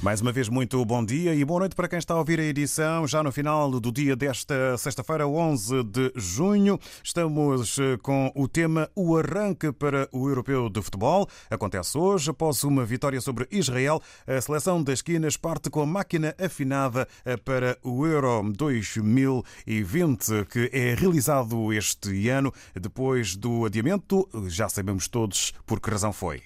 Mais uma vez, muito bom dia e boa noite para quem está a ouvir a edição já no final do dia desta sexta-feira, 11 de junho. Estamos eh, com o tema O Arranque para o Europeu de Futebol. Acontece hoje, após uma vitória sobre Israel. A seleção das esquinas parte com a máquina afinada eh, para o Euro 2020, que é realizado este ano depois do adiamento. Já sabemos todos por que razão foi.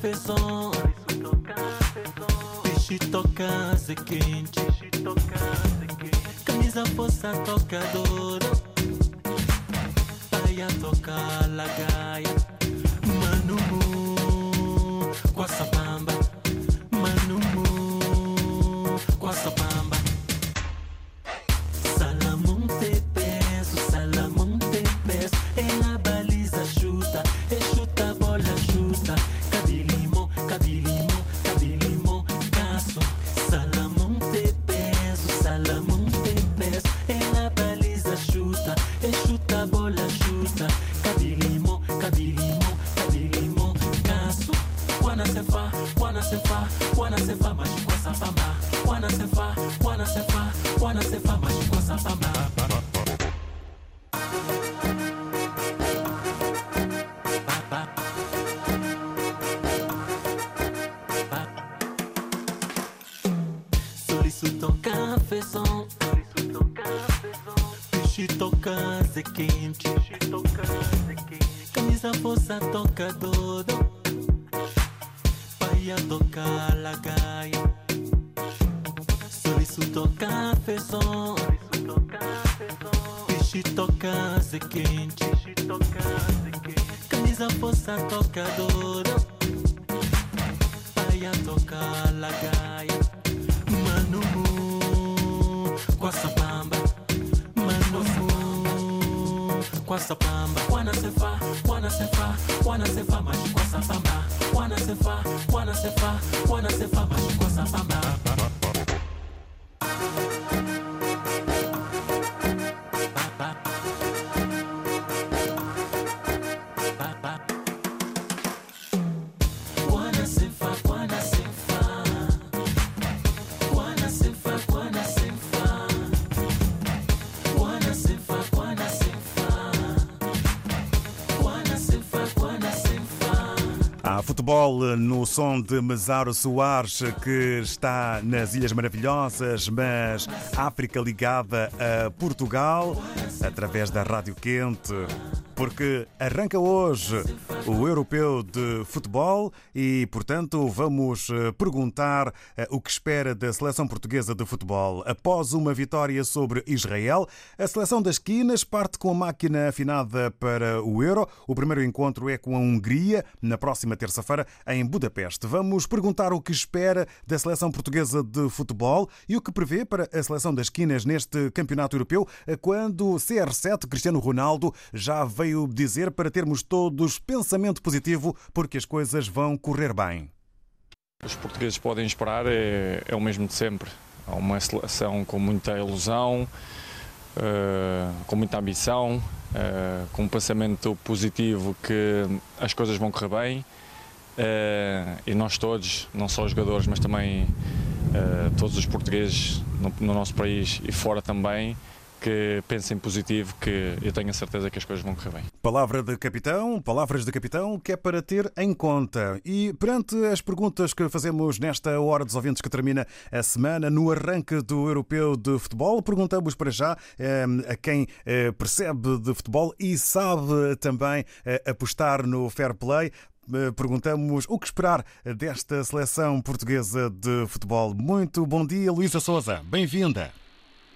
fezão. toca casa quente. Camisa força tocador. Paia tocar lagaia. toca todo, vaya toca la calle. Solicito cafezón, peixe toka se quente, camisa força tocadora, vaya toca la calle. Mano, com a kwasa pamba wanasefa wanasefa wanasefa mashi kwasa pamba. Wanasefa wanasefa wanasefa mashi kwasa pamba. No som de Mesaro Soares, que está nas Ilhas Maravilhosas, mas África ligada a Portugal, através da Rádio Quente, porque arranca hoje o Europeu de Futebol e, portanto, vamos eh, perguntar eh, o que espera da seleção portuguesa de futebol. Após uma vitória sobre Israel, a seleção das quinas parte com a máquina afinada para o Euro. O primeiro encontro é com a Hungria, na próxima terça-feira, em Budapeste. Vamos perguntar o que espera da seleção portuguesa de futebol e o que prevê para a seleção das quinas neste campeonato europeu, eh, quando o CR7, Cristiano Ronaldo, já veio dizer para termos todos pensamento positivo, porque as coisas vão correr bem. Os portugueses podem esperar é, é o mesmo de sempre. Há uma seleção com muita ilusão, uh, com muita ambição, uh, com um pensamento positivo que as coisas vão correr bem. Uh, e nós todos, não só os jogadores, mas também todos os portugueses no, no nosso país e fora também, que pensem positivo, que eu tenho a certeza que as coisas vão correr bem. Palavra de capitão, palavras de capitão que é para ter em conta. E perante as perguntas que fazemos nesta hora dos ouvintes que termina a semana, no arranque do Europeu de Futebol, perguntamos para já eh, a quem eh, percebe de futebol e sabe também eh, apostar no fair play perguntamos o que esperar desta seleção portuguesa de futebol. Muito bom dia, Luísa Souza. Bem-vinda.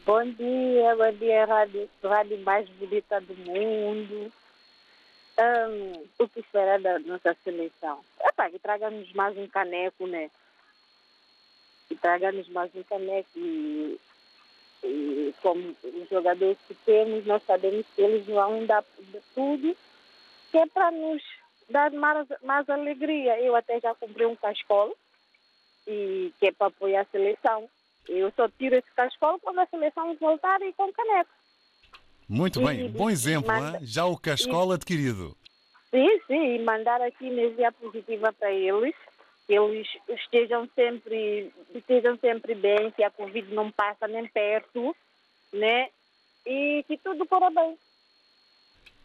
Bom dia, bom dia, rádio, rádio mais bonita do mundo. Um, o que esperar da nossa seleção? Epá, que traga-nos mais um caneco, né? Que traga-nos mais um caneco e, e como os jogadores que temos, nós sabemos que eles vão dar tudo, que é para nos dar mais, mais alegria. Eu até já comprei um cascola e que é para apoiar a seleção. Eu só tiro esse cascola quando a seleção voltar e com caneco. Muito e, bem, bom exemplo, manda, já o cascola e, adquirido. Sim, sim, e mandar aqui energia positiva para eles, que eles estejam sempre, estejam sempre bem, que a Covid não passa nem perto, né? E que tudo corra bem.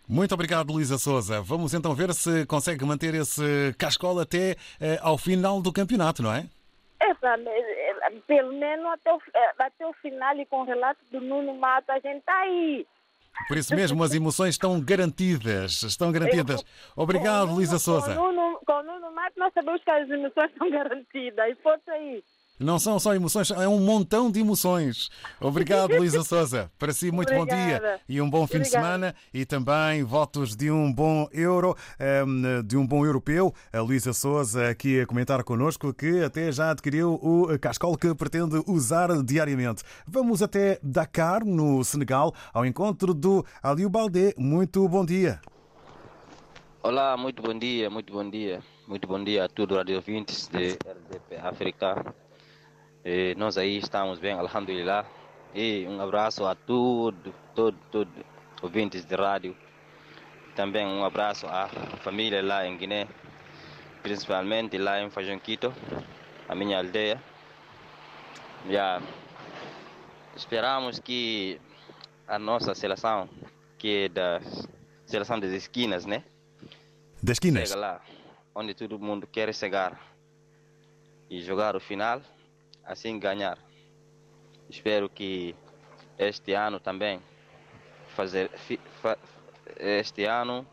Muito obrigado, Luísa Souza. Vamos então ver se consegue manter esse cascola até eh, ao final do campeonato, não é? Essa, pelo menos até o, eh, até o final e com o relato do Nuno Mato, a gente está aí. Por isso mesmo, as emoções estão garantidas. Estão garantidas. Obrigado, Luísa Souza. Com o Nuno, com o Nuno Mato, nós sabemos que as emoções estão garantidas. E força aí. Não são só emoções, é um montão de emoções. Obrigado, Luísa Souza. Para si, muito Obrigada. bom dia e um bom fim Obrigada. de semana e também votos de um bom euro, ehm, de um bom europeu. A Luísa Souza aqui a comentar connosco que até já adquiriu o cascol que pretende usar diariamente. Vamos até Dakar, no Senegal, ao encontro do Aliou Baldé. Muito bom dia. Olá, muito bom dia, muito bom dia. Muito bom dia a todos os ouvintes de RDP África. E nós aí estamos bem, alhamdulillah. E um abraço a todos, todos, todos ouvintes de rádio. Também um abraço à família lá em Guiné, principalmente lá em Fajonquito, a minha aldeia. Já esperamos que a nossa seleção, que é da seleção das esquinas, né? Das esquinas? Chega lá, onde todo mundo quer chegar e jogar o final assim ganhar. Espero que este ano também fazer este ano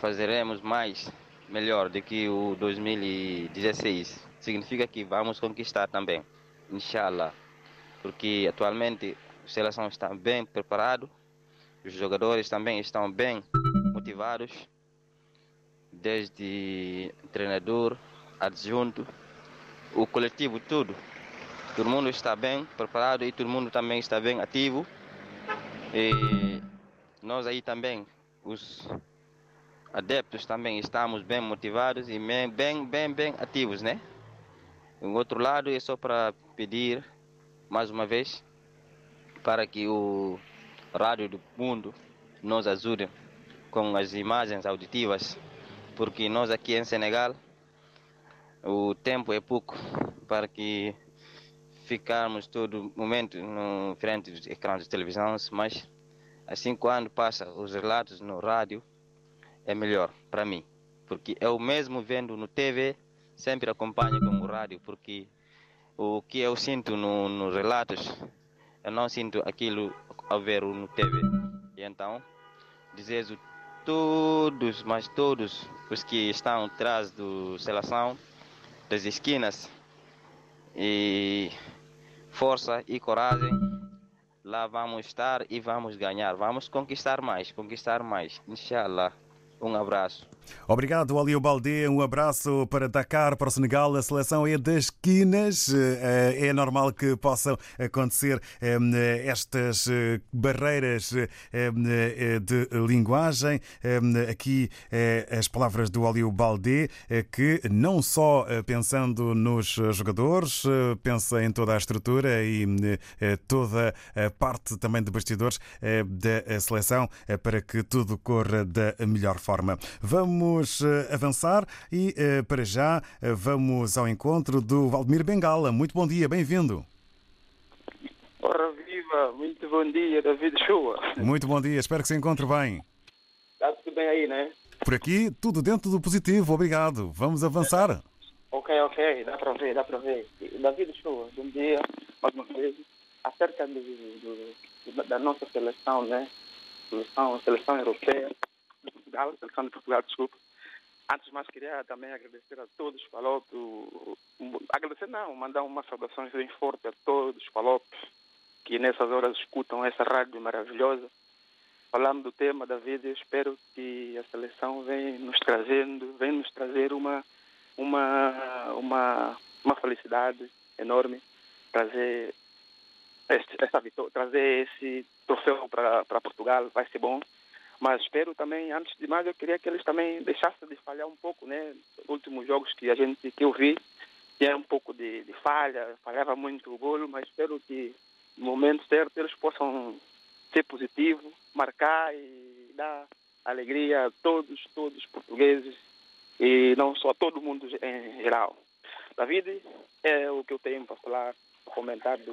fazeremos mais melhor do que o 2016. Significa que vamos conquistar também, inshallah, porque atualmente a seleção está bem preparado, os jogadores também estão bem motivados, desde treinador, adjunto, o coletivo, tudo. Todo mundo está bem preparado e todo mundo também está bem ativo. E nós aí também, os adeptos também estamos bem motivados e bem, bem, bem, bem ativos, né? Em outro lado, é só para pedir, mais uma vez, para que o Rádio do Mundo nos ajude com as imagens auditivas, porque nós aqui em Senegal o tempo é pouco para que ficarmos todo momento no frente dos ecrãs de televisão, mas assim quando passa os relatos no rádio é melhor para mim, porque eu mesmo vendo no TV sempre acompanho com o rádio, porque o que eu sinto no, nos relatos, eu não sinto aquilo ao ver no TV. E então, desejo todos, mas todos os que estão atrás do seleção, das esquinas, e força e coragem. Lá vamos estar e vamos ganhar. Vamos conquistar mais, conquistar mais. Inshallah. Um abraço. Obrigado, Alio Baldé. Um abraço para Dakar, para o Senegal. A seleção é das esquinas. Eh, É normal que possam acontecer eh, estas eh, barreiras de linguagem. Aqui as palavras do Alio Baldé, que não só pensando nos jogadores, pensa em toda a estrutura e toda a parte também de bastidores da seleção para que tudo corra da melhor forma. Vamos eh, avançar e, eh, para já, eh, vamos ao encontro do Valdemir Bengala. Muito bom dia, bem-vindo. Ora viva, muito bom dia, David Shoa. Muito bom dia, espero que se encontre bem. Está tudo bem aí, né? Por aqui, tudo dentro do positivo, obrigado. Vamos avançar. Ok, ok, dá para ver, dá para ver. David Shoa, bom dia, mais uma vez. Acerca do, do- da nossa seleção, né? Seleção, seleção europeia, de Portugal, seleção Portugal, desculpa. Antes de mais, queria também agradecer a todos, falou, do, agradecer não, mandar umas saudações bem fortes a todos, falou, que nessas horas escutam essa rádio maravilhosa. Falando do tema da vida, espero que a seleção venha nos trazendo, venha nos trazer uma, uma, uma, uma felicidade enorme, trazer este, vitória, trazer esse troféu para Portugal, vai ser bom. Mas espero também, antes de mais, eu queria que eles também deixassem de falhar um pouco, né? Os últimos jogos que a gente que eu vi, tinha um pouco de, de falha, falhava muito o golo, mas espero que no momento certo eles possam ser positivos, marcar e dar alegria a todos, todos os portugueses e não só a todo mundo em geral. David, é o que eu tenho para falar, para comentar do,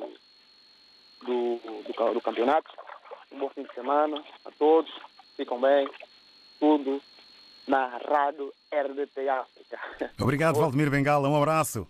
do, do, do campeonato. Um bom fim de semana a todos, ficam bem, tudo na Rádio RDP África. Obrigado, Valdemir Bengala. Um abraço.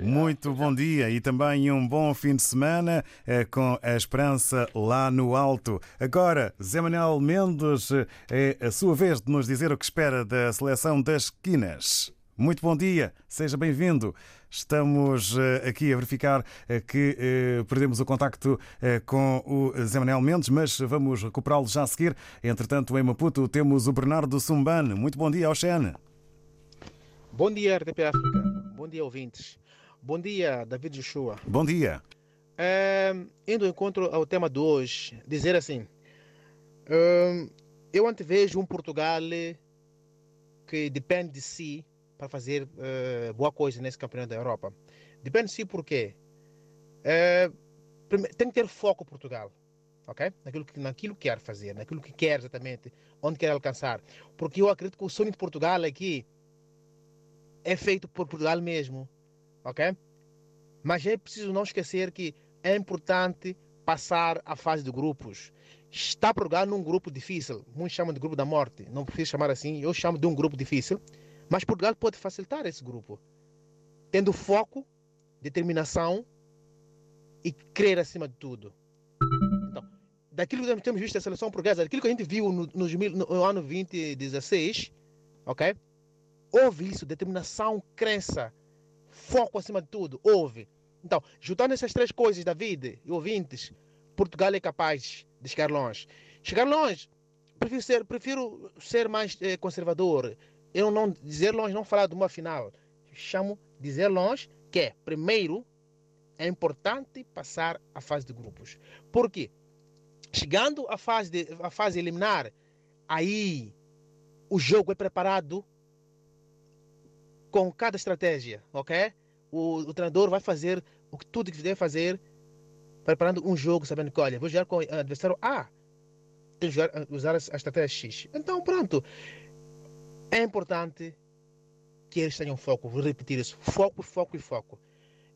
Muito bom dia e também um bom fim de semana eh, com a esperança lá no alto. Agora, Zé Manuel Mendes, é a sua vez de nos dizer o que espera da seleção das esquinas. Muito bom dia, seja bem-vindo. Estamos eh, aqui a verificar eh, que eh, perdemos o contacto com o Zé Manuel Mendes, mas vamos recuperá-lo já a seguir. Entretanto, em Maputo temos o Bernardo Sumbane. Muito bom dia, Oxene. Bom dia, RTP África. Bom dia, ouvintes. Bom dia, David Joshua. Bom dia. É, indo ao encontro ao tema de hoje, dizer assim: eu antevejo um Portugal que depende de si para fazer é, boa coisa nesse campeonato da Europa. Depende de si por quê? É, prime- tem que ter foco Portugal, ok? Naquilo que, naquilo que quer fazer, naquilo que quer exatamente, onde quer alcançar. Porque eu acredito que o sonho de Portugal aqui é feito por Portugal mesmo, ok? Mas é preciso não esquecer que é importante passar a fase de grupos. Está Portugal num grupo difícil, muitos chamam de grupo da morte, não preciso chamar assim, eu chamo de um grupo difícil, mas Portugal pode facilitar esse grupo, tendo foco, determinação e crer acima de tudo. Então, daquilo que temos visto da seleção portuguesa, daquilo que a gente viu no, mil- no ano 2016, ok? Houve isso, determinação, crença, foco acima de tudo, houve. Então, juntando essas três coisas, David e ouvintes, Portugal é capaz de chegar longe. Chegar longe, prefiro ser, prefiro ser mais eh, conservador. Eu não dizer longe, não falar de uma final. Chamo dizer longe que é, primeiro, é importante passar a fase de grupos. Por quê? Chegando à fase, de, à fase eliminar, aí o jogo é preparado com cada estratégia, ok? O, o treinador vai fazer o que tudo que deve fazer, preparando um jogo, sabendo que, olha, vou jogar com o adversário A, tem que usar a estratégia X. Então, pronto. É importante que eles tenham foco, vou repetir isso: foco, foco e foco.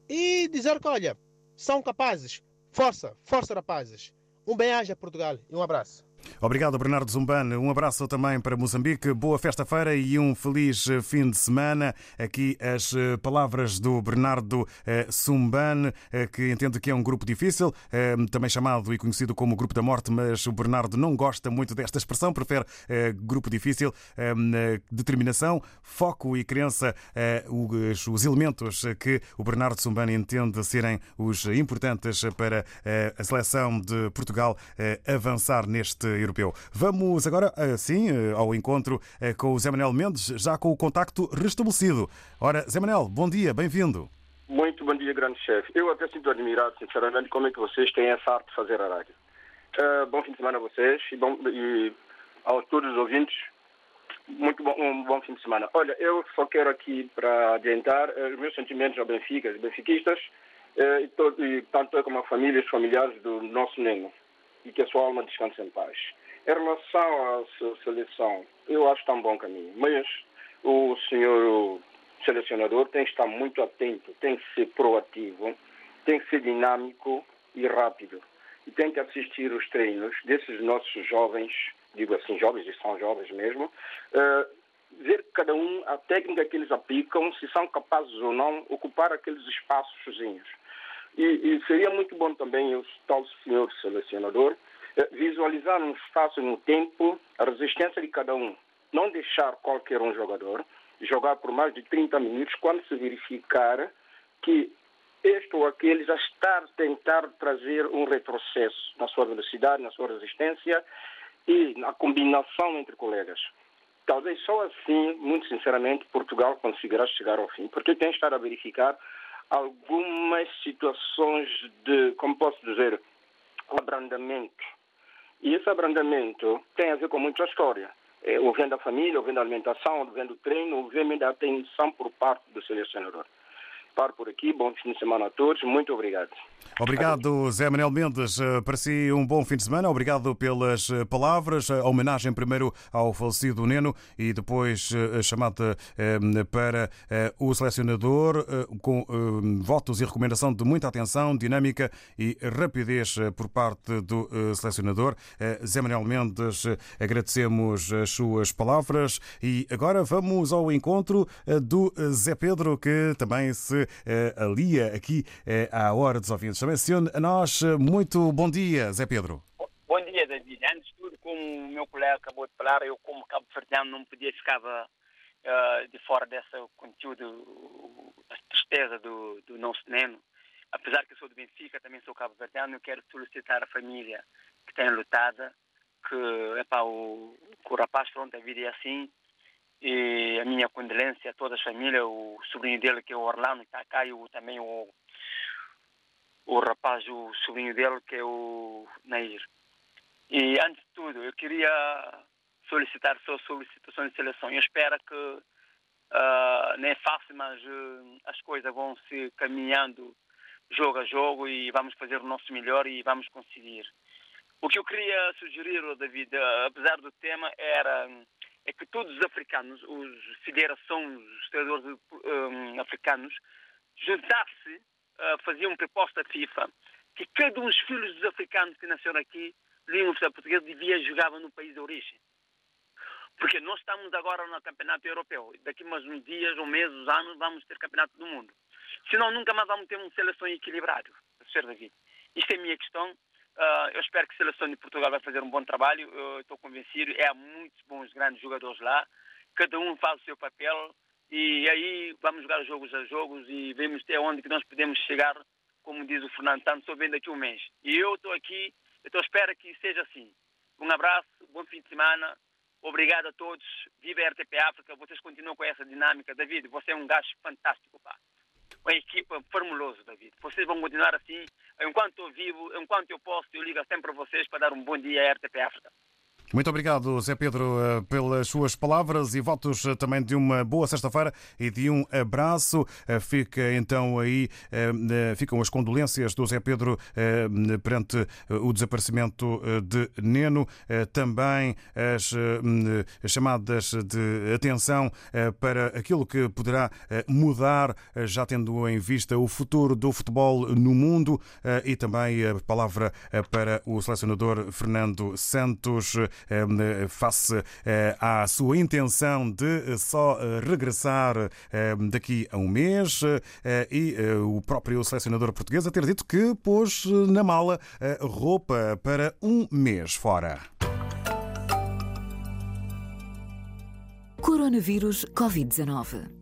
E dizer que, olha, são capazes, força, força, rapazes. Um bem-aja, Portugal, e um abraço. Obrigado, Bernardo Zumbane. Um abraço também para Moçambique. Boa festa-feira e um feliz eh, fim de semana. Aqui as eh, palavras do Bernardo eh, Zumbane, que entende que é um grupo difícil, também chamado e conhecido como Grupo da Morte, mas o Bernardo não gosta muito desta expressão, prefere grupo difícil. Determinação, foco e crença, os elementos que o Bernardo Zumbane entende serem os importantes para a seleção de Portugal avançar neste europeu. Vamos agora, assim, ao encontro eh, com o Zé Manuel Mendes, já com o contacto restabelecido. Ora, Zé Manuel, bom dia, bem-vindo. Muito bom dia, grande chefe. Eu até sinto admirado, sinceramente, como é que vocês têm essa arte de fazer a rádio. Uh, bom fim de semana a vocês e, bom, e aos todos os ouvintes, muito bom, um bom fim de semana. Olha, eu só quero aqui para adiantar os meus sentimentos ao Benfica, benfiquistas, e, todo, e tanto eu como a família e os familiares do nosso Neno e que a sua alma descanse em paz. Em relação à seleção, eu acho que está um bom caminho, mas o senhor selecionador tem que estar muito atento, tem que ser proativo, tem que ser dinâmico e rápido. E tem que assistir os treinos desses nossos jovens, digo assim, jovens e são jovens mesmo, uh, ver cada um a técnica que eles aplicam, se são capazes ou não ocupar aqueles espaços sozinhos. E, e seria muito bom também o tal senhor selecionador eh, visualizar no espaço e no tempo a resistência de cada um. Não deixar qualquer um jogador jogar por mais de 30 minutos quando se verificar que este ou aquele já está a tentar trazer um retrocesso na sua velocidade, na sua resistência e na combinação entre colegas. Talvez só assim, muito sinceramente, Portugal conseguirá chegar ao fim, porque tem estado a verificar algumas situações de, como posso dizer, abrandamento. E esse abrandamento tem a ver com muita história. É, ouvindo a família, ouvindo a alimentação, ouvindo o treino, ouvindo a atenção por parte do selecionador. Paro por aqui, bom fim de semana a todos, muito obrigado. Obrigado, Zé Manuel Mendes. Eh, para si, um bom fim de semana. Obrigado pelas eh, palavras. A homenagem primeiro ao falecido Neno e depois a eh, chamada para o selecionador com votos e recomendação de muita atenção, dinâmica e rapidez por parte do selecionador. Zé Manuel Mendes, agradecemos as suas palavras e agora vamos ao encontro do Zé Pedro, que também se alia aqui à hora dos ouvintes também se une a nós. Muito bom dia, Zé Pedro. Bom dia, David. Antes de tudo, como o meu colega acabou de falar, eu, como cabo verdeano, não podia ficar uh, de fora desse conteúdo, a tristeza do, do nosso Neno. Apesar que eu sou do Benfica, também sou cabo verdeano, eu quero solicitar a família que tem lutada que, epá, o, o rapaz, pronto, a vida é assim, e a minha condolência a toda a família, o sobrinho dele que é o Orlando, está cá, e o, também o, o rapaz, o sobrinho dele, que é o Nair. E antes de tudo, eu queria solicitar só solicitação de seleção. Eu espero que uh, não é fácil, mas uh, as coisas vão se caminhando jogo a jogo e vamos fazer o nosso melhor e vamos conseguir. O que eu queria sugerir, David, uh, apesar do tema, era é que todos os africanos, os federações, os treinadores um, africanos, juntassem uh, fazia uma proposta à FIFA que cada um dos filhos dos africanos que nasceram aqui, língua portuguesa, devia jogar no país de origem. Porque nós estamos agora no campeonato europeu. Daqui a uns dias, ou meses, anos, vamos ter campeonato do mundo. Senão nunca mais vamos ter uma seleção equilibrada. Sr. David. Isto é a minha questão. Uh, eu espero que a seleção de Portugal vai fazer um bom trabalho. Eu estou convencido. É, há muitos bons, grandes jogadores lá. Cada um faz o seu papel. E aí vamos jogar jogos a jogos e vemos até onde que nós podemos chegar, como diz o Fernando Tanto, só vem daqui um mês. E eu estou aqui, estou à espera que seja assim. Um abraço, bom fim de semana, obrigado a todos, viva a RTP África, vocês continuam com essa dinâmica. David, você é um gajo fantástico, pá. Uma equipa formulosa, David. Vocês vão continuar assim. Enquanto eu vivo, enquanto eu posso, eu ligo sempre a vocês para dar um bom dia à RTP África. Muito obrigado, Zé Pedro, eh, pelas suas palavras e votos eh, também de uma boa sexta-feira e de um abraço. Eh, Fica então aí, ficam as condolências do Zé Pedro perante o desaparecimento de Neno, também as chamadas de atenção para aquilo que poderá mudar, já tendo em vista o futuro do futebol no mundo. E também a palavra para o selecionador Fernando Santos face eh, à sua intenção de só eh, regressar eh, daqui a um mês e o próprio selecionador português a ter dito que pôs na mala roupa para um mês fora. Coronavírus Covid-19.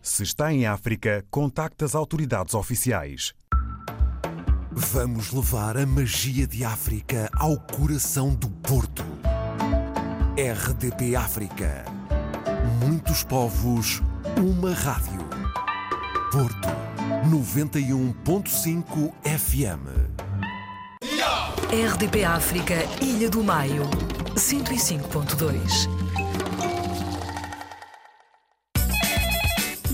Se está em África, contacte as autoridades oficiais. Vamos levar a magia de África ao coração do Porto. RDP África. Muitos povos, uma rádio. Porto 91.5 FM. RDP África, Ilha do Maio, 105.2.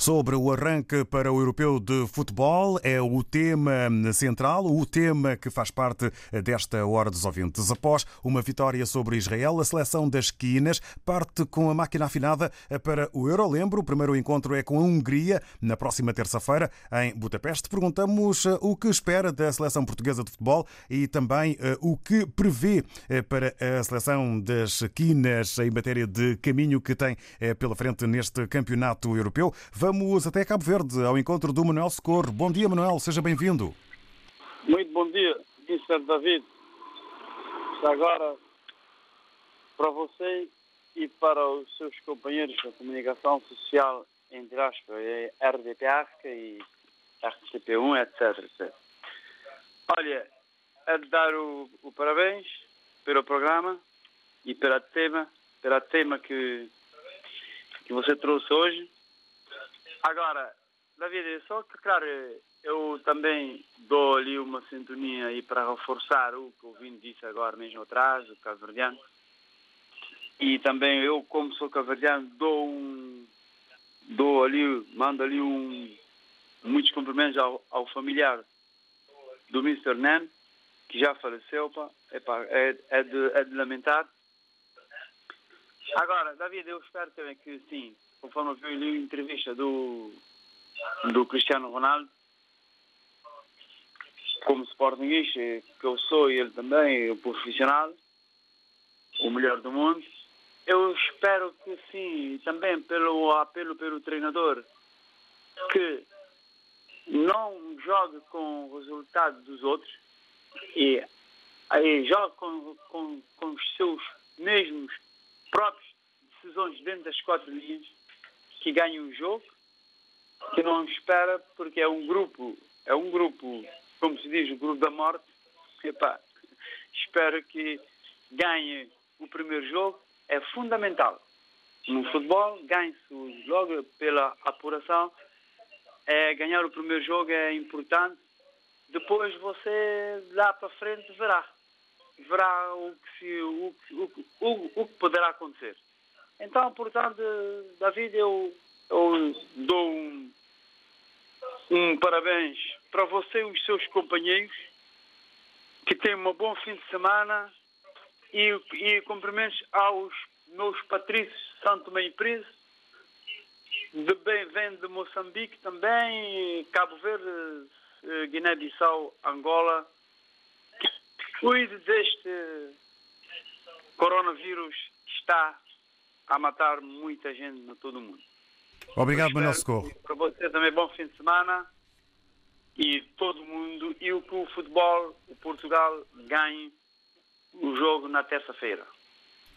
Sobre o arranque para o Europeu de Futebol, é o tema central, o tema que faz parte desta Hora dos Ouvintes. Após uma vitória sobre Israel, a seleção das quinas parte com a máquina afinada para o Euro. Lembro, o primeiro encontro é com a Hungria, na próxima terça-feira, em Budapeste. Perguntamos eh, o que espera da seleção portuguesa de futebol e também eh, o que prevê eh, para a seleção das quinas em matéria de caminho que tem pela frente neste campeonato europeu. Vamos até Cabo Verde, ao encontro do Manuel Socorro. Bom dia, Manuel, seja bem-vindo. Muito bom dia, Mr. David. Agora, para você e para os seus companheiros da comunicação social, entre aspas, é RDP África e RTP1, etc, etc. Olha, é de dar o, o parabéns pelo programa e pela tema, pela tema que, que você trouxe hoje. Agora, David, só que, claro, eu também dou ali uma sintonia aí para reforçar o que o Vini disse agora mesmo atrás, o caverdiano. E também eu, como sou caverdiano, dou um. dou ali, mando ali um. muitos cumprimentos ao, ao familiar do Mr. Nen, que já faleceu, pá. É, é, de, é de lamentar. Agora, David, eu espero também que sim, conforme eu ali a entrevista do, do Cristiano Ronaldo, como Sportingista, que eu sou e ele também, o profissional, o melhor do mundo. Eu espero que sim, também pelo apelo pelo treinador, que não jogue com o resultado dos outros e aí jogue com, com, com os seus mesmos próprios decisões dentro das quatro linhas que ganhe o jogo, que não espera, porque é um grupo, é um grupo, como se diz, o grupo da morte. Epá, espero que ganhe o primeiro jogo, é fundamental. No futebol, ganhe-se logo pela apuração, é, ganhar o primeiro jogo é importante. Depois você, lá para frente, verá. Verá o que, se, o, o, o, o que poderá acontecer. Então, portanto, David, eu, eu dou um, um parabéns para você e os seus companheiros, que tenham um bom fim de semana e, e cumprimentos aos meus patrícios Santo Meio Príncipe, de bem vem de Moçambique também, Cabo Verde, eh, Guiné-Bissau, Angola. Cuide deste coronavírus que está a matar muita gente no todo o mundo. Obrigado, Manuel Socorro. Para você também, bom fim de semana e todo mundo e o que o futebol, o Portugal ganhe o jogo na terça-feira.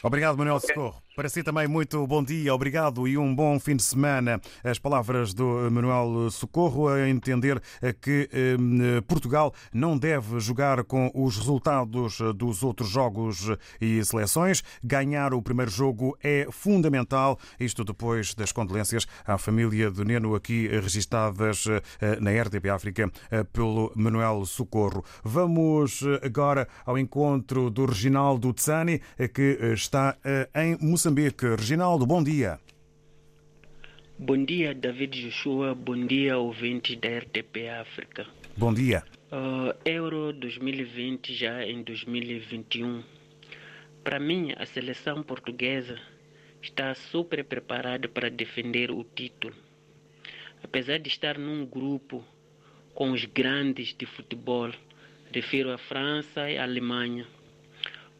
Obrigado, Manuel Socorro. Para si também, muito bom dia, obrigado e um bom fim de semana. As palavras do Manuel Socorro a entender que eh, Portugal não deve jogar com os resultados dos outros jogos e seleções. Ganhar o primeiro jogo é fundamental. Isto depois das condolências à família do Neno aqui registadas eh, na RTP África eh, pelo Manuel Socorro. Vamos agora ao encontro do Reginaldo Tsani, que está em Moçambique. Moçambique. Reginaldo, bom dia. Bom dia, David Joshua. Bom dia, ouvinte da RTP África. Bom dia. Uh, Euro 2020 já em 2021. Para mim, a seleção portuguesa está super preparada para defender o título. Apesar de estar num grupo com os grandes de futebol, refiro a França e a Alemanha,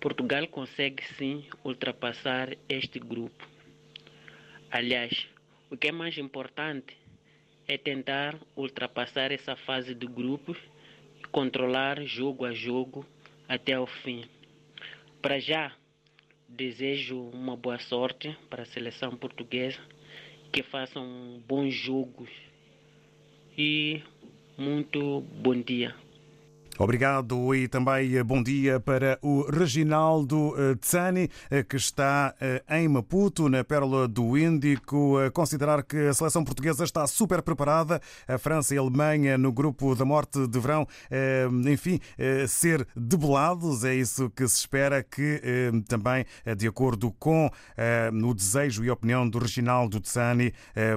Portugal consegue sim ultrapassar este grupo. Aliás, o que é mais importante é tentar ultrapassar essa fase de grupos e controlar jogo a jogo até o fim. Para já, desejo uma boa sorte para a seleção portuguesa, que façam bons jogos e muito bom dia. Obrigado e também bom dia para o Reginaldo Tsani, que está em Maputo, na Pérola do Índico, a considerar que a seleção portuguesa está super preparada, a França e a Alemanha no grupo da morte deverão, enfim, ser debelados, é isso que se espera que também, de acordo com o desejo e a opinião do Reginaldo Tsani,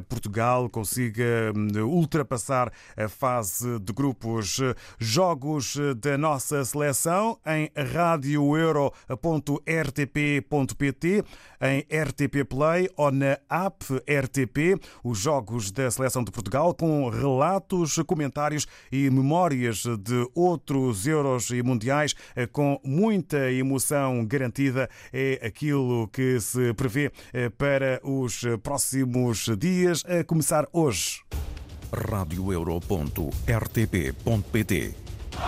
Portugal consiga ultrapassar a fase de grupos. Jogos da nossa seleção em radioeuro.rtp.pt, em RTP Play ou na app RTP, os jogos da seleção de Portugal com relatos, comentários e memórias de outros Euros e Mundiais com muita emoção garantida. É aquilo que se prevê para os próximos dias, a começar hoje. radioeuro.rtp.pt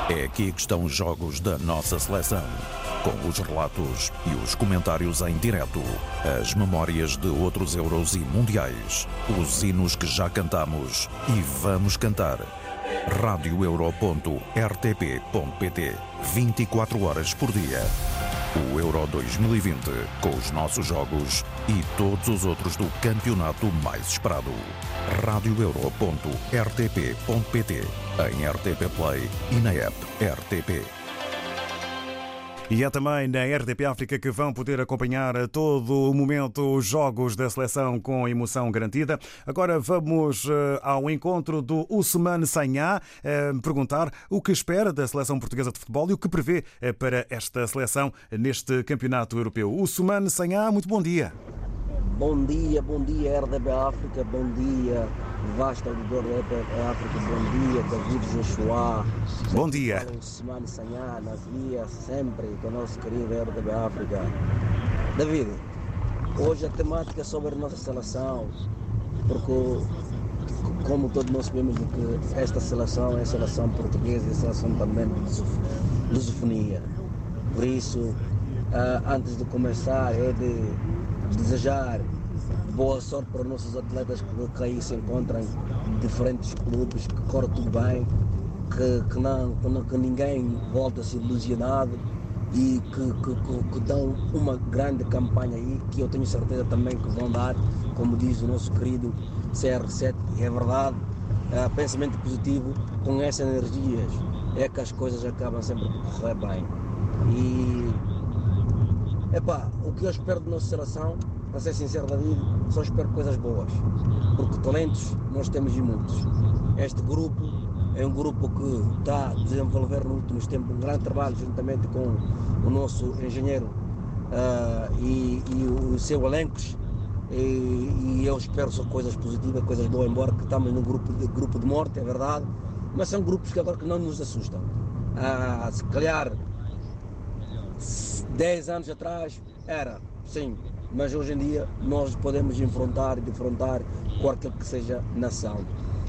é aqui que estão os jogos da nossa seleção, com os relatos e os comentários em direto, as memórias de outros Euros e Mundiais, os hinos que já cantamos e vamos cantar. radioeuro.rtp.pt 24 horas por dia. O Euro 2020, com os nossos jogos e todos os outros do campeonato mais esperado. radioeuro.rtp.pt em RTP Play e na app RTP. E é também na RDP África que vão poder acompanhar a todo o momento os jogos da seleção com emoção garantida. Agora vamos ao encontro do Usman Sanhá, perguntar o que espera da seleção portuguesa de futebol e o que prevê para esta seleção neste campeonato europeu. Usman Sanhá, muito bom dia. Bom dia, bom dia RDB África, bom dia vasto auditor da África, bom dia David Joshua. Bom dia. Semana Sanhá, nas vias, sempre com o nosso querido RDB África. David, hoje a temática é sobre a nossa seleção, porque como todos nós sabemos que esta seleção é a seleção portuguesa e a seleção também de lusofonia. Por isso, antes de começar, é de desejar boa sorte para os nossos atletas que aí se encontram diferentes clubes, que corre tudo bem, que, que, não, que, não, que ninguém volta a ser ilusionado e que, que, que, dão uma grande campanha aí, que eu tenho certeza também que vão dar, como diz o nosso querido CR7, é verdade, é, pensamento positivo, com essas energias é que as coisas acabam sempre por correr bem. E Epá, o que eu espero da nossa seleção, para ser sincero, David, só espero coisas boas. Porque talentos nós temos e muitos. Este grupo é um grupo que está a desenvolver nos últimos tempos um grande trabalho juntamente com o nosso engenheiro uh, e, e o seu elenco. E, e, eu espero só coisas positivas, coisas boas, embora que estamos num grupo de, grupo de morte, é verdade, mas são grupos que agora que não nos assustam. Uh, se calhar 10 anos atrás era, sim, mas hoje em dia nós podemos enfrentar e defrontar qualquer que seja nação.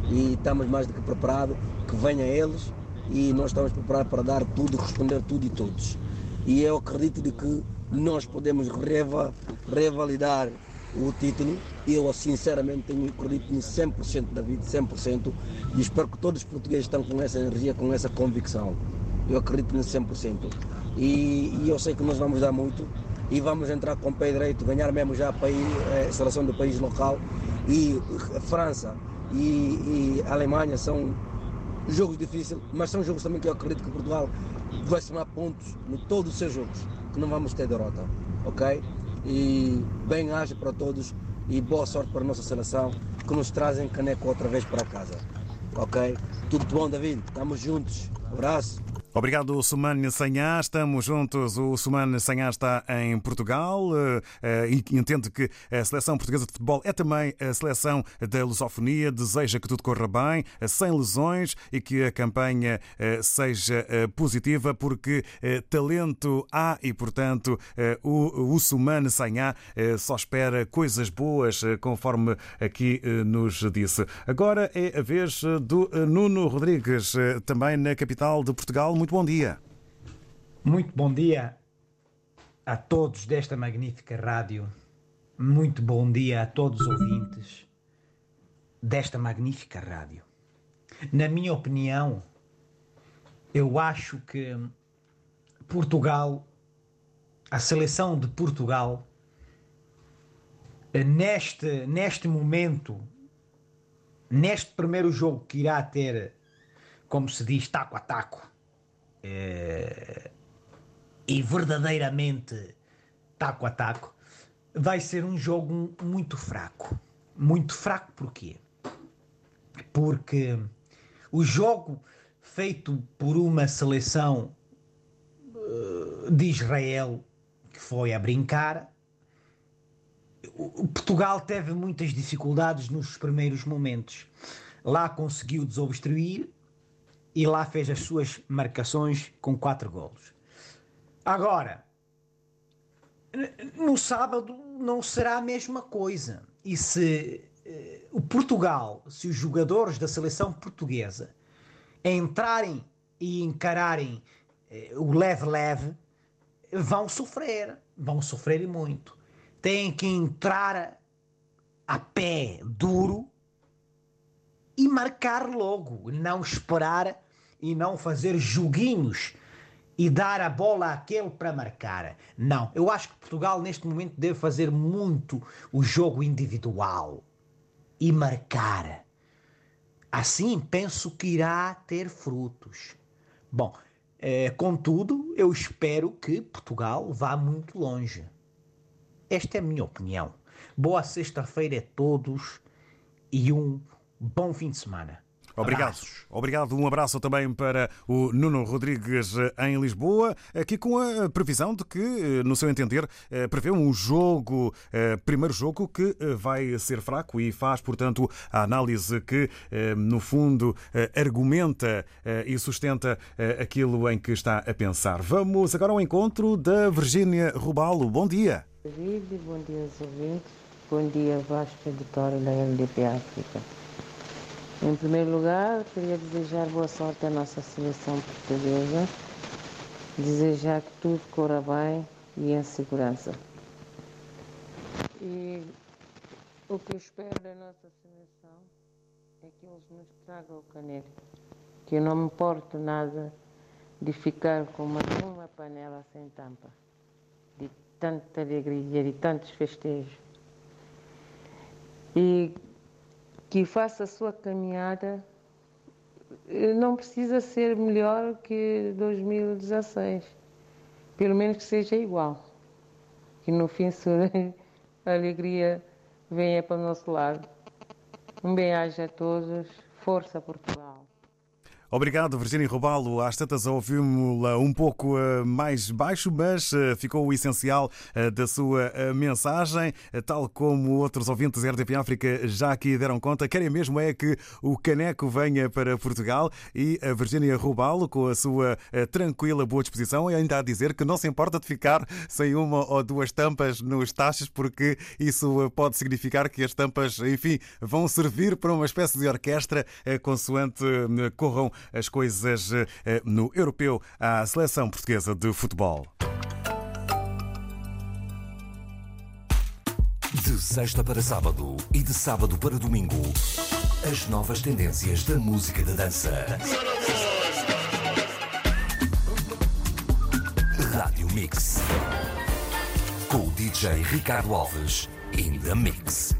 e estamos mais do que preparados, que venham eles e nós estamos preparados para dar tudo, responder tudo e todos. E eu acredito de que nós podemos reva, revalidar o título. Eu, sinceramente, tenho acredito em 100% David, 100%, e espero que todos os portugueses estão com essa energia, com essa convicção. Eu acredito em 100%. E, e eu sei que nós vamos dar muito e vamos entrar com o pé direito, ganhar mesmo já a, país, a seleção do país local. E a França e, e Alemanha são jogos difíceis, mas são jogos também que eu acredito que Portugal vai somar pontos em todos os seus jogos, que não vamos ter derrota, ok? E bem haja para todos e boa sorte para a nossa seleção, que nos trazem caneco outra vez para casa, ok? Tudo de bom, David, estamos juntos, abraço. Obrigado, Sumane Sanhá. Estamos juntos. O Sumane Sanhá está em Portugal e entende que a seleção portuguesa de futebol é também a seleção da lusofonia. Deseja que tudo corra bem, sem lesões e que a campanha seja positiva, porque talento há e, portanto, o, o Sumane Sanhá só espera coisas boas, conforme aqui nos disse. Agora é a vez do Nuno Rodrigues, também na capital de Portugal. Muito bom dia. Muito bom dia a todos desta magnífica rádio. Muito bom dia a todos os ouvintes desta magnífica rádio. Na minha opinião, eu acho que Portugal, a seleção de Portugal, neste, neste momento, neste primeiro jogo que irá ter, como se diz, taco a taco, é, e verdadeiramente taco a taco, vai ser um jogo muito fraco. Muito fraco porquê? Porque o jogo feito por uma seleção uh, de Israel que foi a brincar, o Portugal teve muitas dificuldades nos primeiros momentos. Lá conseguiu desobstruir, e lá fez as suas marcações com quatro golos. Agora, no sábado não será a mesma coisa. E se eh, o Portugal, se os jogadores da seleção portuguesa entrarem e encararem eh, o leve-leve, vão sofrer, vão sofrer muito. Têm que entrar a pé duro e marcar logo, não esperar e não fazer joguinhos e dar a bola àquele para marcar. Não, eu acho que Portugal neste momento deve fazer muito o jogo individual e marcar. Assim penso que irá ter frutos. Bom, eh, contudo, eu espero que Portugal vá muito longe. Esta é a minha opinião. Boa sexta-feira a todos e um bom fim de semana. Obrigado. Abraços. Obrigado. Um abraço também para o Nuno Rodrigues em Lisboa, aqui com a previsão de que, no seu entender, prevê um jogo, primeiro jogo, que vai ser fraco e faz, portanto, a análise que, no fundo, argumenta e sustenta aquilo em que está a pensar. Vamos agora ao encontro da Virgínia Rubalo. Bom dia. David, bom dia aos ouvintes. Bom dia, Vasco Editório da LDP África. Em primeiro lugar, queria desejar boa sorte à nossa seleção portuguesa, desejar que tudo corra bem e em segurança. E o que eu espero da nossa seleção é que eles nos tragam o caneco, que eu não me importo nada de ficar com uma, uma panela sem tampa, de tanta alegria, de tantos festejos. E que faça a sua caminhada não precisa ser melhor que 2016. Pelo menos que seja igual. Que no fim a alegria venha para o nosso lado. Um bem-aja a todos. Força Portugal. Obrigado, Virginia Robalo. Às tantas ouvimos-la um pouco uh, mais baixo, mas uh, ficou o essencial uh, da sua mensagem, tal como outros ouvintes da RDP África já aqui deram conta. Querem mesmo é que o caneco venha para Portugal e a Virginia Robalo, com a sua tranquila boa disposição, ainda a dizer que não se importa de ficar sem uma ou duas tampas nos taxas, porque isso pode significar que as tampas, enfim, vão servir para uma espécie de orquestra consoante corram as coisas eh, no europeu à seleção portuguesa de futebol. De sexta para sábado e de sábado para domingo, as novas tendências da música da dança. Rádio Mix. Com o DJ Ricardo Alves in the Mix.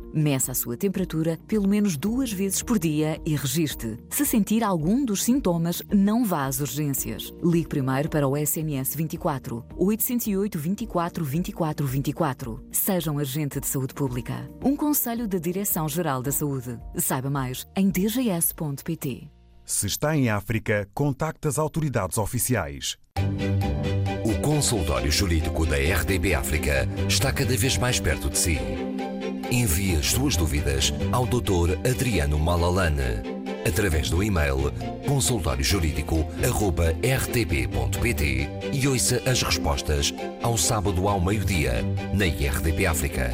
Meça a sua temperatura pelo menos duas vezes por dia e registre. Se sentir algum dos sintomas, não vá às urgências. Ligue primeiro para o SNS 24 808 24 24 24. Seja um agente de saúde pública. Um conselho da Direção-Geral da Saúde. Saiba mais em dgs.pt. Se está em África, contacte as autoridades oficiais. O consultório jurídico da RDB África está cada vez mais perto de si. Envie as suas dúvidas ao Dr. Adriano Malalane através do e-mail consultóriojurídico.rtp.pt e ouça as respostas ao sábado ao meio-dia na RDP África.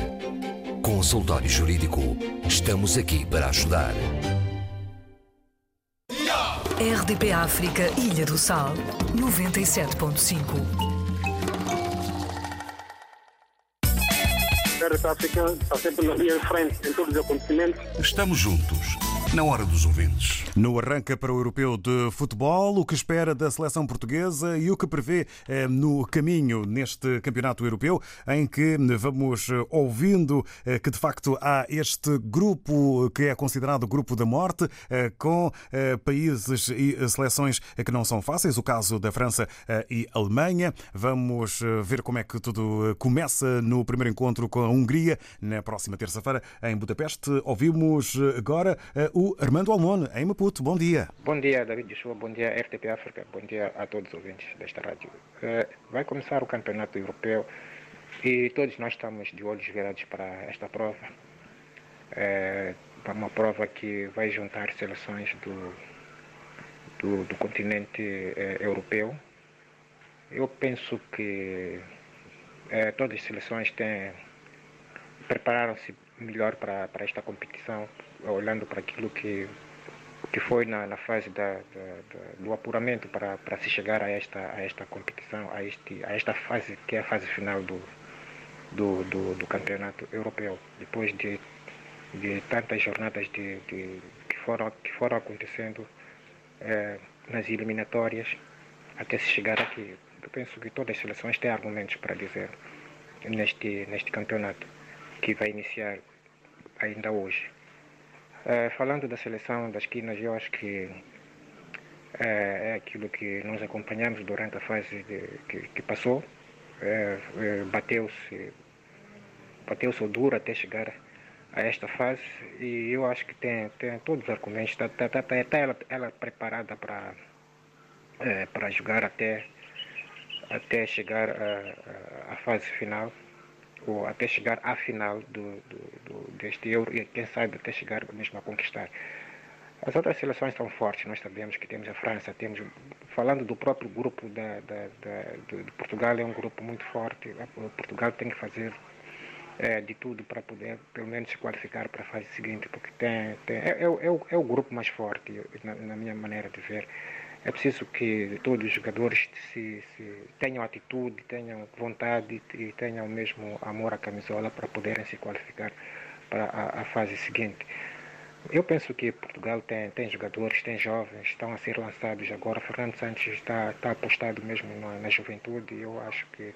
Consultório Jurídico. Estamos aqui para ajudar. RDP África, Ilha do Sal, 97.5. Está sempre na linha de frente em todos os acontecimentos. Estamos juntos, na hora dos ouvintes. No arranca para o Europeu de Futebol, o que espera da seleção portuguesa e o que prevê eh, no caminho neste Campeonato Europeu, em que vamos eh, ouvindo eh, que de facto há este grupo que é considerado grupo da morte, com países e seleções que não são fáceis, o caso da França e Alemanha. Vamos ver como é que tudo começa no primeiro encontro com a Hungria, na próxima terça-feira em Budapeste. Ouvimos agora o Armando Almone, em Maputo. Bom dia. Bom dia, David Joshua. Bom dia, RTP África. Bom dia a todos os ouvintes desta rádio. Eh, vai começar o Campeonato Europeu e todos nós estamos de olhos virados para esta prova. É uma prova que vai juntar seleções do, do, do continente eh, europeu. Eu penso que eh, todas as seleções têm prepararam-se melhor para, para esta competição, olhando para aquilo que que foi na, na fase da, da, da, do apuramento para, para se chegar a esta, a esta competição, a, este, a esta fase que é a fase final do, do, do, do campeonato europeu. Depois de, de tantas jornadas de, de, que, foram, que foram acontecendo eh, nas eliminatórias até se chegar aqui. Eu penso que todas as seleções têm argumentos para dizer neste, neste campeonato que vai iniciar ainda hoje. Uh, falando da seleção das quinas, eu acho que uh, é aquilo que nós acompanhamos durante a fase de, que, que, passou. Uh, bateu-se bateu-se duro até chegar a esta fase e eu acho que tem, tem todos os argumentos. Está, está, está, está ela, ela, preparada para, para jogar até, até chegar à fase final ou até chegar à final do, do, do, deste Euro e quem sabe até chegar mesmo a conquistar. As outras seleções são fortes, nós sabemos que temos a França, temos, falando do próprio grupo da, da, da de, Portugal, é um grupo muito forte. Portugal tem que fazer é, de tudo para poder, pelo menos, se qualificar para a fase seguinte, porque tem, tem é, é, é, o, é o grupo mais forte, na, na minha maneira de ver. É preciso que todos os jogadores se, se tenham atitude, tenham vontade e tenham mesmo amor à camisola para poderem se qualificar para a, a fase seguinte. Eu penso que Portugal tem, tem jogadores, tem jovens, estão a ser lançados agora. Fernando Santos está, está apostado mesmo na, na juventude. Eu acho que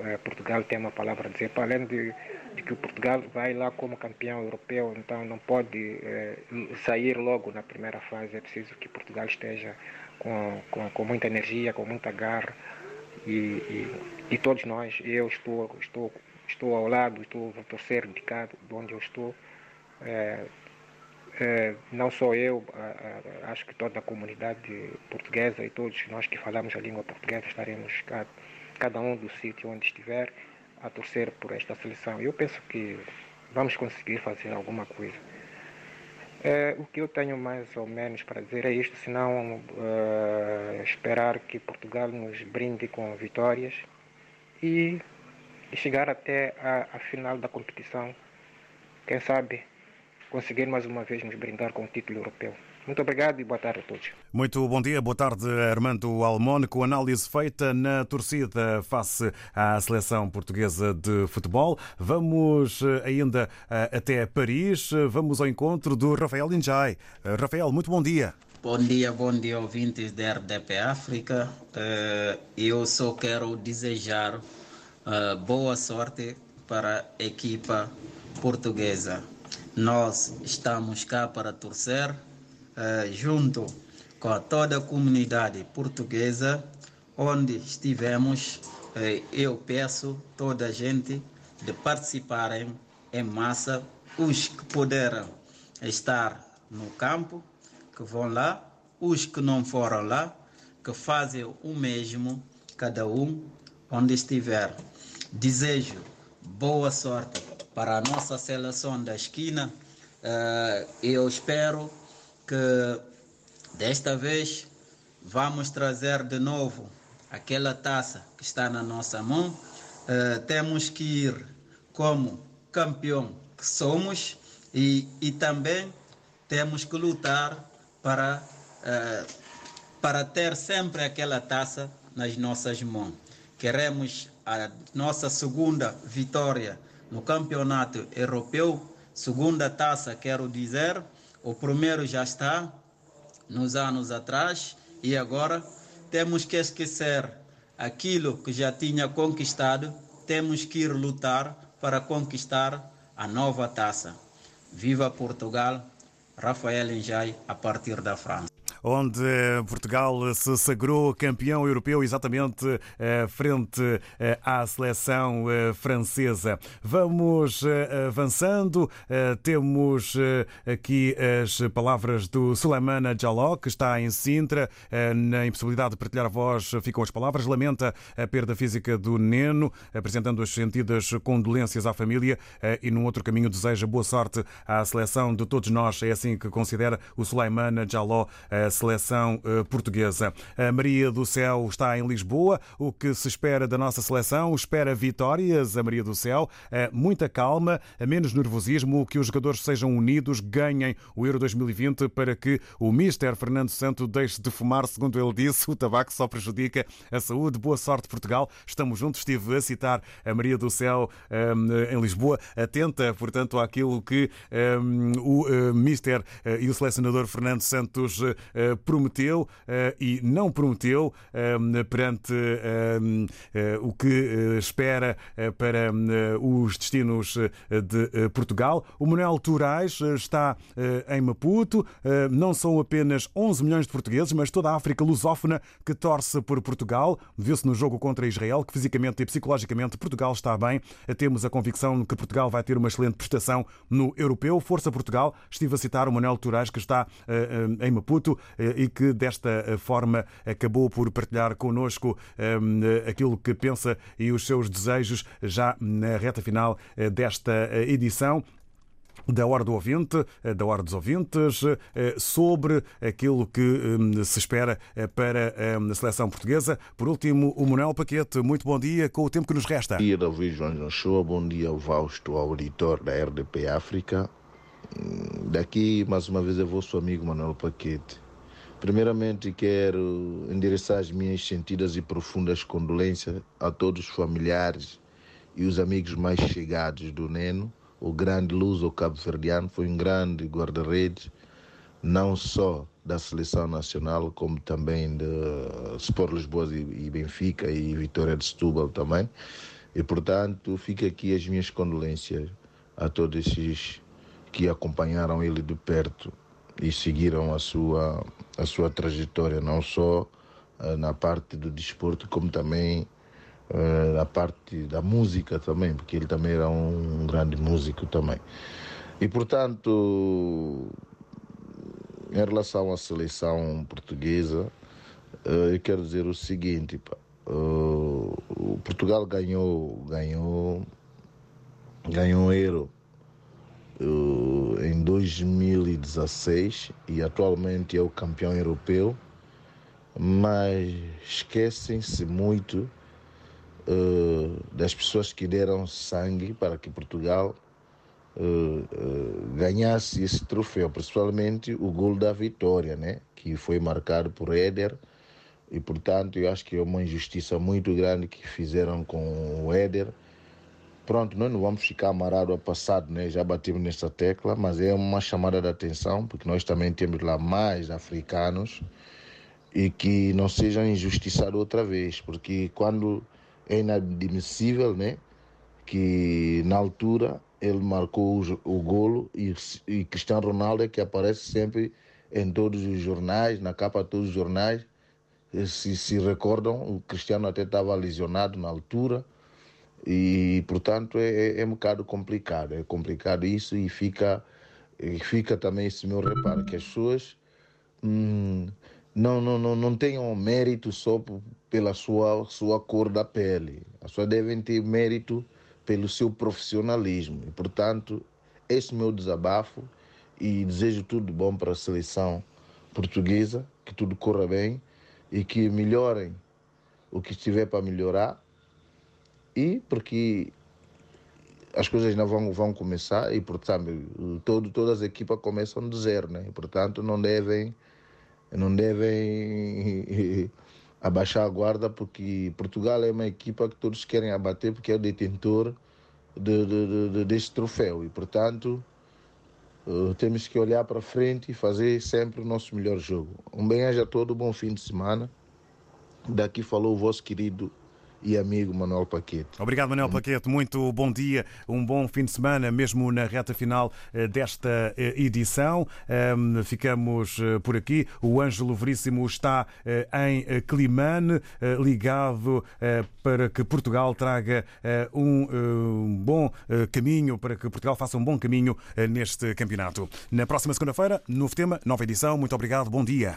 eh, Portugal tem uma palavra a dizer. Para além de, de, que Portugal vai lá como campeão europeu, então não pode eh, sair logo na primeira fase. É preciso que Portugal esteja com, com, com muita energia, com muita garra e, e, e todos nós, eu estou, estou, estou ao lado, estou a torcer dedicado de onde eu estou. É, é, não só eu, acho que toda a comunidade portuguesa e todos nós que falamos a língua portuguesa estaremos cada, cada um do sítio onde estiver a torcer por esta seleção. Eu penso que vamos conseguir fazer alguma coisa. É, o que eu tenho mais ou menos para dizer é isto, senão uh, esperar que Portugal nos brinde com vitórias e, e chegar até a, a final da competição. Quem sabe conseguir mais uma vez nos brindar com o título europeu. Muito obrigado e boa tarde a todos. Muito bom dia, boa tarde, Armando Almone, com análise feita na torcida face à seleção portuguesa de futebol. Vamos eh, ainda eh, até Paris, vamos ao encontro do Rafael Injai. Eh, Rafael, muito bom dia. Bom dia, bom dia, ouvintes da RDP África. Eu só quero desejar boa sorte para a equipa portuguesa. Nós estamos cá para torcer eh, junto com toda a comunidade portuguesa, onde estivemos, eh, eu peço toda a gente de participarem em massa, os que puderam estar no campo, que vão lá, os que não foram lá, que fazem o mesmo, cada um onde estiver. Desejo boa sorte para a nossa seleção da esquina. Uh, eu espero que desta vez vamos trazer de novo aquela taça que está na nossa mão. Uh, temos que ir como campeão que somos e, e também temos que lutar para, uh, para ter sempre aquela taça nas nossas mãos. Queremos a nossa segunda vitória no campeonato europeu, segunda taça, quero dizer, o primeiro já está nos anos atrás e agora temos que esquecer aquilo que já tinha conquistado, temos que ir lutar para conquistar a nova taça. Viva Portugal! Rafael Enjai, a partir da França onde Portugal se sagrou campeão europeu exatamente eh, frente eh, à seleção eh, francesa. Vamos avançando, temos aqui as palavras do Suleimana Jaló, que está em Sintra, na impossibilidade de partilhar a voz, ficam as palavras, lamenta a perda física do Neno, apresentando as sentidas condolências à família e num outro caminho deseja boa sorte à seleção de todos nós, é assim que considera o Suleimana Jaló, seleção eh, portuguesa. A Maria do Céu está em Lisboa. O que se espera da nossa seleção? Espera vitórias, a Maria do Céu. Eh, muita calma, menos nervosismo, que os jogadores sejam unidos, ganhem o Euro 2020 para que o Mister Fernando Santo deixe de fumar, segundo ele disse. O tabaco só prejudica a saúde. Boa sorte, Portugal. Estamos juntos. Estive a citar a Maria do Céu eh, em Lisboa, atenta, portanto, àquilo que o Mister e o selecionador Fernando Santos prometeu eh, e não prometeu eh, perante o que espera para os destinos de Portugal. O Manuel Turais está em Maputo. Não são apenas 11 milhões de portugueses, mas toda a África lusófona que torce por Portugal. Viu-se no jogo contra Israel que fisicamente e psicologicamente Portugal está bem. Temos a convicção que Portugal vai ter uma excelente prestação no europeu. Força Portugal. Estive a citar o Manuel Turais, que está em Maputo eh, e que desta eh, forma acabou por partilhar connosco ehm, aquilo que pensa e os seus desejos já na reta final eh, desta edição da Hora do Ouvinte, da Hora dos Ouvintes, sobre aquilo que ehm, se espera para ehm, a seleção portuguesa. Por último, o Manuel Paquete, muito bom dia, com o tempo que nos resta. Bom dia, David João Show, bom dia ao auditor da RDP África. Hum, daqui, mais uma vez, é vosso amigo Manuel Paquete. Primeiramente, quero endereçar as minhas sentidas e profundas condolências a todos os familiares e os amigos mais chegados do Neno. O grande luso cabo-verdiano foi um grande guarda-redes, não só da seleção nacional, como também de Sport Lisboa e Benfica e Vitória de Setúbal também. E, portanto, fica aqui as minhas condolências a todos esses que acompanharam ele de perto e seguiram a sua, a sua trajetória, não só na parte do desporto, como também na parte da música também, porque ele também era um grande músico também. E portanto, em relação à seleção portuguesa, eu quero dizer o seguinte, pá, o Portugal ganhou, ganhou, ganhou um euro em 2016 e atualmente é o campeão europeu, mas esquecem-se muito uh, das pessoas que deram sangue para que Portugal uh, uh, ganhasse esse troféu, principalmente o gol da vitória, né? que foi marcado por Éder. E portanto, eu acho que é uma injustiça muito grande que fizeram com o Éder. Pronto, nós não vamos ficar amarrados ao passado, né? já batimos nessa tecla, mas é uma chamada de atenção, porque nós também temos lá mais africanos e que não sejam injustiçados outra vez, porque quando é inadmissível, né? Que na altura ele marcou o, o golo e, e Cristiano Ronaldo é que aparece sempre em todos os jornais, na capa de todos os jornais. Se se recordam, o Cristiano até estava lesionado na altura e, portanto, é, é, é um bocado complicado. É complicado isso e fica, fica também esse meu reparo, que as pessoas hum, não, não, não, não tenham mérito só pela sua, sua cor da pele. As pessoas devem ter mérito pelo seu profissionalismo. E, portanto, esse meu desabafo e desejo tudo bom para a seleção portuguesa, que tudo corra bem e que melhorem o que estiver para melhorar. E porque as coisas ainda vão, vão começar e, portanto, todo, todas as equipas começam do zero, né? E, portanto, não devem não devem abaixar a guarda porque Portugal é uma equipa que todos querem abater porque é o detentor de, de, de, deste troféu e portanto uh, temos que olhar para frente e fazer sempre o nosso melhor jogo. Um bem-aja a todo, bom fim de semana. Daqui falou o vosso querido e amigo Manuel Paquete. Obrigado, Manuel Paquete. Muito bom dia, um bom fim de semana, mesmo na reta final eh, desta eh, edição. Ficamos eh, por aqui. O Ângelo Veríssimo está em Climane, ligado para que Portugal traga um bom caminho, para que Portugal faça um bom caminho neste campeonato. Na próxima segunda-feira, novo tema, nova edição. Muito obrigado, bom dia